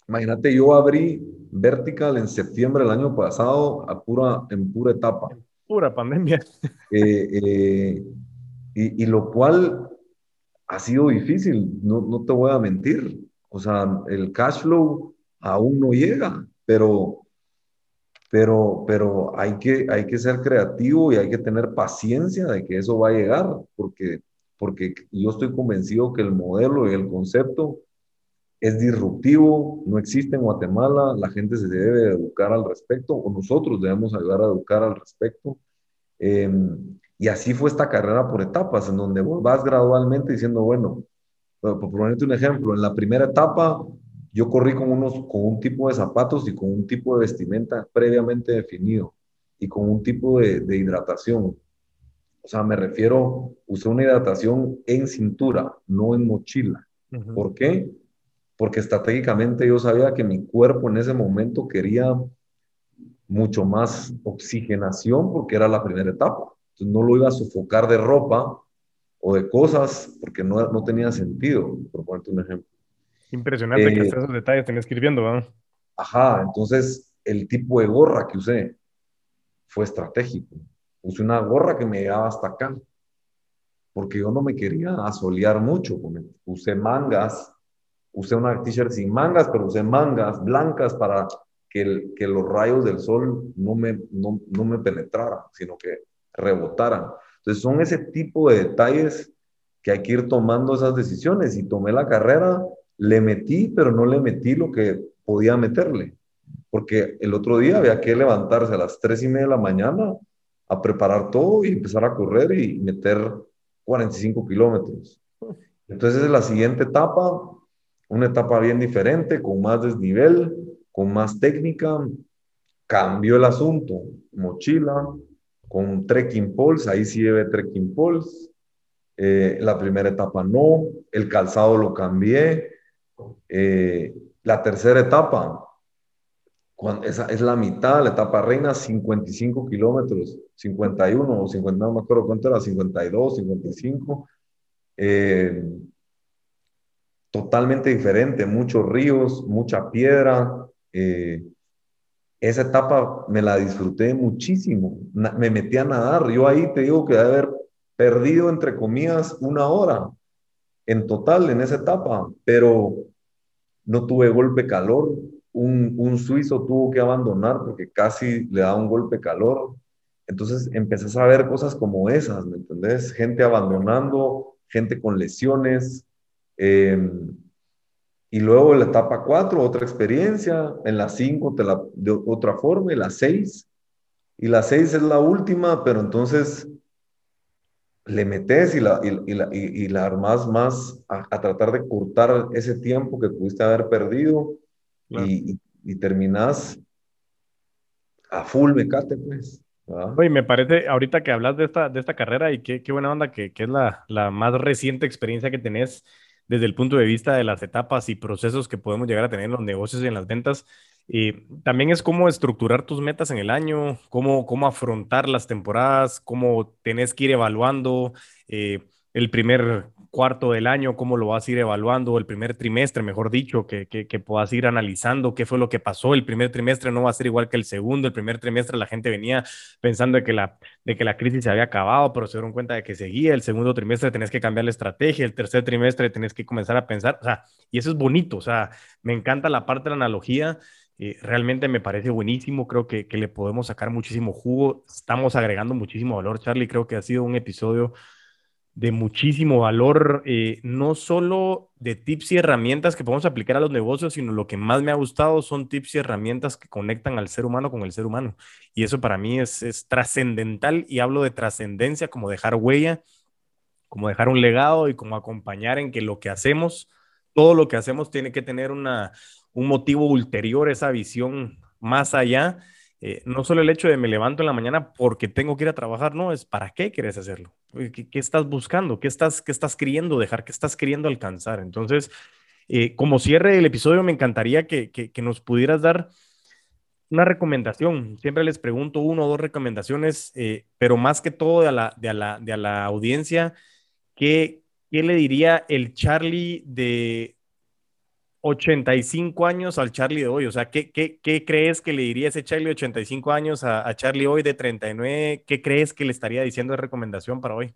imagínate, yo abrí Vertical en septiembre del año pasado a pura, en pura etapa. Pura pandemia. Eh, eh, y, y, lo cual ha sido difícil, no, no te voy a mentir. O sea, el cash flow aún no llega, pero pero, pero hay, que, hay que ser creativo y hay que tener paciencia de que eso va a llegar, porque, porque yo estoy convencido que el modelo y el concepto es disruptivo, no existe en Guatemala, la gente se debe educar al respecto, o nosotros debemos ayudar a educar al respecto. Em, y así fue esta carrera por etapas, en donde vas gradualmente diciendo, bueno, por ponerte un ejemplo, en la primera etapa yo corrí con, unos, con un tipo de zapatos y con un tipo de vestimenta previamente definido y con un tipo de, de hidratación. O sea, me refiero, usé una hidratación en cintura, no en mochila. ¿Por qué? Porque estratégicamente yo sabía que mi cuerpo en ese momento quería mucho más oxigenación porque era la primera etapa. Entonces no lo iba a sofocar de ropa o de cosas porque no, no tenía sentido, por ponerte un ejemplo. Impresionante que eh, esos detalles tenés que ir viendo, Ajá, entonces el tipo de gorra que usé fue estratégico. Usé una gorra que me llegaba hasta acá, porque yo no me quería asolear mucho. Usé mangas, usé una t-shirt sin mangas, pero usé mangas blancas para que, que los rayos del sol no me, no, no me penetraran, sino que rebotaran. Entonces son ese tipo de detalles que hay que ir tomando esas decisiones. Y tomé la carrera le metí, pero no le metí lo que podía meterle. Porque el otro día había que levantarse a las tres y media de la mañana a preparar todo y empezar a correr y meter 45 kilómetros. Entonces es la siguiente etapa, una etapa bien diferente, con más desnivel, con más técnica. Cambió el asunto, mochila, con trekking poles, ahí sí llevé trekking poles. Eh, la primera etapa no, el calzado lo cambié, eh, la tercera etapa, esa es la mitad, la etapa reina, 55 kilómetros, 51 o 50, no me acuerdo cuánto era, 52, 55. Eh, totalmente diferente, muchos ríos, mucha piedra. Eh, esa etapa me la disfruté muchísimo. me metí a nadar. Yo ahí te digo que de haber perdido, entre comillas, una hora en total en esa etapa, pero no tuve golpe calor. Un, suizo tuvo que abandonar porque casi le da un golpe calor. Entonces empezás a ver cosas como esas, ¿me entendés? Gente abandonando, gente con lesiones. Em, y luego en la etapa 4, otra experiencia. En la 5, de otra forma. Y la 6. Y la 6 es la última, pero entonces le metes y la, y, la, y, la armas más a, tratar de cortar ese tiempo que pudiste haber perdido y, y, terminas a full mecate, pues. Oye, me parece, ahorita que hablas de esta, de esta carrera y qué, qué buena onda que, que es la, la, más reciente experiencia que tenés desde el punto de vista de las etapas y procesos que podemos llegar a tener en los negocios y en las ventas. Y también es cómo estructurar tus metas en el año, cómo, cómo afrontar las temporadas, cómo tenés que ir evaluando eh, el primer cuarto del año, cómo lo vas a ir evaluando, el primer trimestre, mejor dicho, que, que, puedas ir analizando qué fue lo que pasó. El primer trimestre no va a ser igual que el segundo. El primer trimestre la gente venía pensando de que la, de que la crisis se había acabado, pero se dieron cuenta de que seguía. El segundo trimestre tenés que cambiar la estrategia. El tercer trimestre tenés que comenzar a pensar. O sea, y eso es bonito. O sea, me encanta la parte de la analogía eh, realmente me parece buenísimo, creo que, que, le podemos sacar muchísimo jugo, estamos agregando muchísimo valor, Charlie, creo que ha sido un episodio de muchísimo valor, eh, no solo de tips y herramientas que podemos aplicar a los negocios, sino lo que más me ha gustado son tips y herramientas que conectan al ser humano con el ser humano. Y eso para mí es, es trascendental y hablo de trascendencia como dejar huella, como dejar un legado y como acompañar en que lo que hacemos, todo lo que hacemos tiene que tener una, un motivo ulterior, esa visión más allá. Eh, no solo el hecho de me levanto en la mañana porque tengo que ir a trabajar, no, es para qué quieres hacerlo, qué, estás buscando, ¿Qué estás, qué estás queriendo dejar, qué estás queriendo alcanzar. Entonces, eh, como cierre del episodio, me encantaría que, que, nos pudieras dar una recomendación. Siempre les pregunto uno o dos recomendaciones, eh, pero más que todo de a la, de a la, de a la audiencia, ¿qué, ¿qué le diría el Charlie de 85 años al Charlie de hoy? O sea, ¿qué, qué, qué crees que le diría ese Charlie de 85 años a, a, Charlie hoy de 39? ¿Qué crees que le estaría diciendo de recomendación para hoy?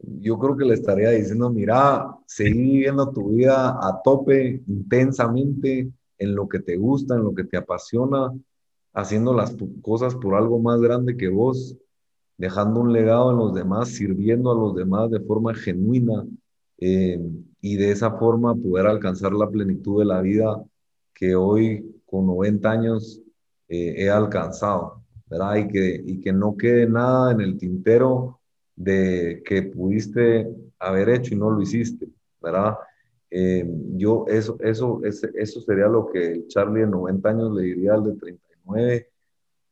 Yo creo que le estaría diciendo, mira, seguí viviendo tu vida a tope, intensamente, en lo que te gusta, en lo que te apasiona. haciendo las cosas por algo más grande que vos, dejando un legado en los demás, sirviendo a los demás de forma genuina eh, y de esa forma poder alcanzar la plenitud de la vida que hoy con 90 años eh, he alcanzado, ¿verdad? Y que, y que no quede nada en el tintero de que pudiste haber hecho y no lo hiciste, ¿verdad? Eh, yo, eso, eso, eso sería lo que Charlie de 90 años le diría al de 39.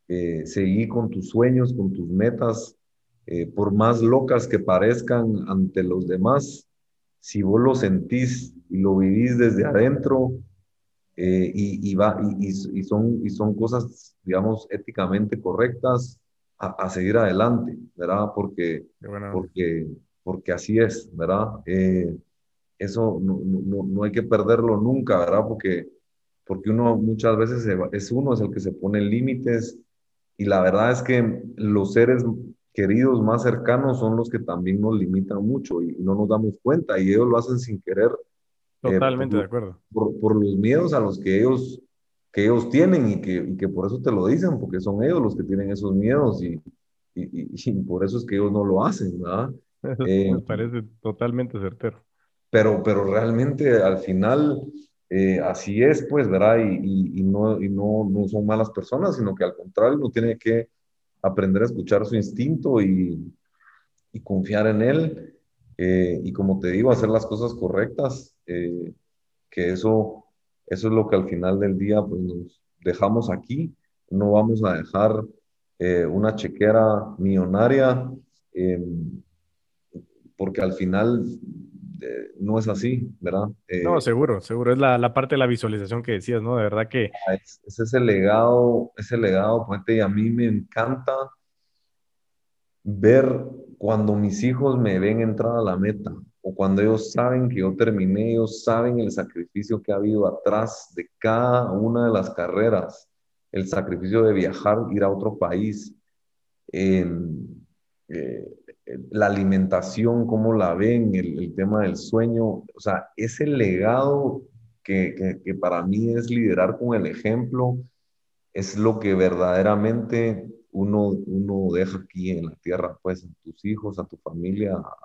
Eh, seguí con tus sueños, con tus metas, eh, por más locas que parezcan ante los demás, si vos lo sentís y lo vivís desde adentro, y, y, va, y, y, son, y son cosas, digamos, éticamente correctas, a, a seguir adelante, ¿verdad? Porque, porque, porque así es, ¿verdad? eso no, no, no, hay que perderlo nunca, ¿verdad? Porque, porque uno muchas veces es uno es el que se pone límites y la verdad es que los seres queridos más cercanos son los que también nos limitan mucho y no nos damos cuenta y ellos lo hacen sin querer. Eh, Totalmente de acuerdo. Por, por, los miedos a los que ellos, que ellos tienen y que, y que por eso te lo dicen, porque son ellos los que tienen esos miedos y, y, y por eso es que ellos no lo hacen, ¿verdad? Me eh, parece totalmente certero pero, pero realmente al final eh, así es, pues, ¿verdad? Y, y, no, y no, no son malas personas, sino que al contrario, uno tiene que aprender a escuchar su instinto y, confiar en él. Eh, y como te digo, hacer las cosas correctas, eh, que eso, eso es lo que al final del día pues, nos dejamos aquí. No vamos a dejar una chequera millonaria, porque al final no es así, ¿verdad? no, eh, seguro, seguro. Es la, parte de la visualización que decías, ¿no? De verdad que... Ah, es, ese legado, ese legado, y a mí me encanta ver cuando mis hijos me ven entrar a la meta o cuando ellos saben que yo terminé, ellos saben el sacrificio que ha habido atrás de cada una de las carreras, el sacrificio de viajar, ir a otro país. Eh, la alimentación, cómo la ven, el, tema del sueño, o sea, ese legado que, que, para mí es liderar con el ejemplo, es lo que verdaderamente uno, uno deja aquí en la tierra, pues a tus hijos, a tu familia, a,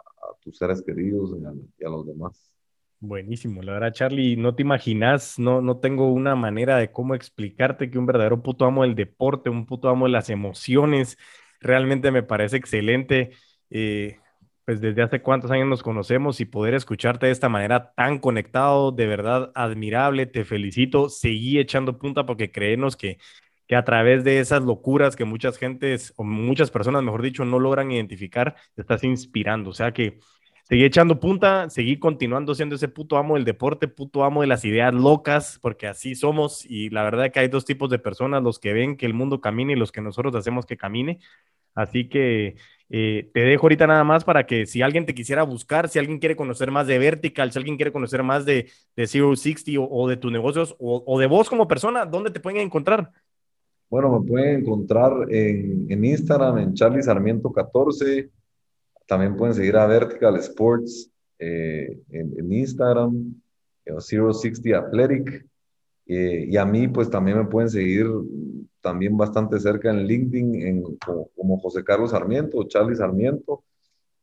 tus seres queridos y a, los demás. Buenísimo, la verdad, Charlie, no te imaginas, no, no tengo una manera de cómo explicarte que un verdadero puto amo del deporte, un puto amo de las emociones, realmente me parece excelente. Eh, pues desde hace cuántos años nos conocemos y poder escucharte de esta manera tan conectado, de verdad admirable, te felicito, seguí echando punta porque creemos que, que a través de esas locuras que muchas gentes, o muchas personas, mejor dicho, no logran identificar, estás inspirando, o sea que seguí echando punta, seguí continuando siendo ese puto amo del deporte, puto amo de las ideas locas, porque así somos y la verdad es que hay dos tipos de personas, los que ven que el mundo camine y los que nosotros hacemos que camine. Así que eh, te dejo ahorita nada más para que si alguien te quisiera buscar, si alguien quiere conocer más de Vertical, si alguien quiere conocer más de, Zero 60 o, de tus negocios o, de vos como persona, ¿dónde te pueden encontrar? Bueno, me pueden encontrar en, en Instagram, en Charlie Sarmiento 14. También pueden seguir a Vertical Sports eh, en, Instagram, Zero 60 Athletic. Eh, y a mí, pues también me pueden seguir también bastante cerca en LinkedIn en, como, José Carlos Sarmiento o Charlie Sarmiento.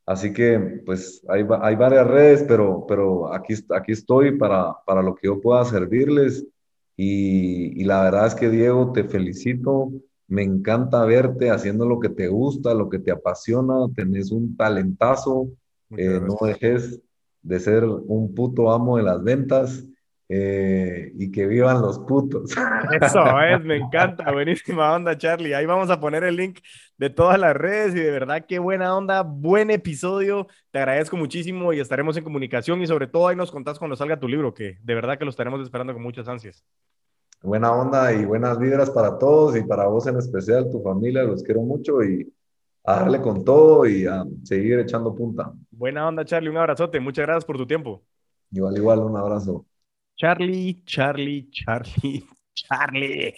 Así que pues hay, hay varias redes, pero, pero aquí, aquí estoy para, para lo que yo pueda servirles. Y, la verdad es que Diego, te felicito. Me encanta verte haciendo lo que te gusta, lo que te apasiona. Tenés un talentazo. Eh, no dejes de ser un puto amo de las ventas. Eh, y que vivan los putos. Eso es, me encanta, buenísima onda, Charlie. Ahí vamos a poner el link de todas las redes y de verdad qué buena onda, buen episodio. Te agradezco muchísimo y estaremos en comunicación y sobre todo ahí nos contás cuando salga tu libro, que de verdad que lo estaremos esperando con muchas ansias. Buena onda y buenas vibras para todos y para vos en especial, tu familia, los quiero mucho y a darle con todo y a seguir echando punta. Buena onda, Charlie, un abrazote, muchas gracias por tu tiempo. Igual, igual, un abrazo. Charlie, Charlie, Charlie, Charlie.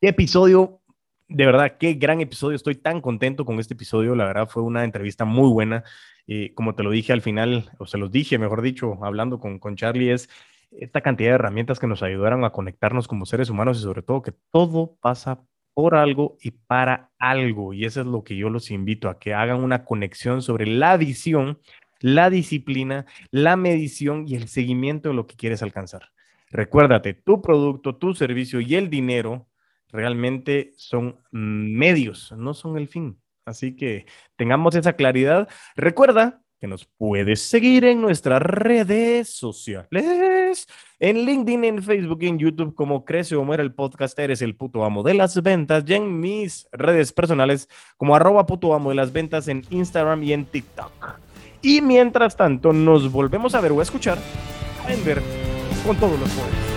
Qué episodio, de verdad, qué gran episodio. Estoy tan contento con este episodio. La verdad fue una entrevista muy buena. Eh, como te lo dije al final, o se los dije, mejor dicho, hablando con, con Charlie, es esta cantidad de herramientas que nos ayudaron a conectarnos como seres humanos y sobre todo que todo pasa por algo y para algo. Y eso es lo que yo los invito a que hagan una conexión sobre la visión, la disciplina, la medición y el seguimiento de lo que quieres alcanzar. Recuérdate, tu producto, tu servicio y el dinero realmente son medios, no son el fin. Así que tengamos esa claridad. Recuerda que nos puedes seguir en nuestras redes sociales, en LinkedIn, en Facebook en YouTube como Crece o Muere el podcast, eres el puto amo de las ventas, y en mis redes personales como arroba puto amo de las ventas en Instagram y en TikTok. Y mientras tanto, nos volvemos a ver o a escuchar, a con todos los poderes.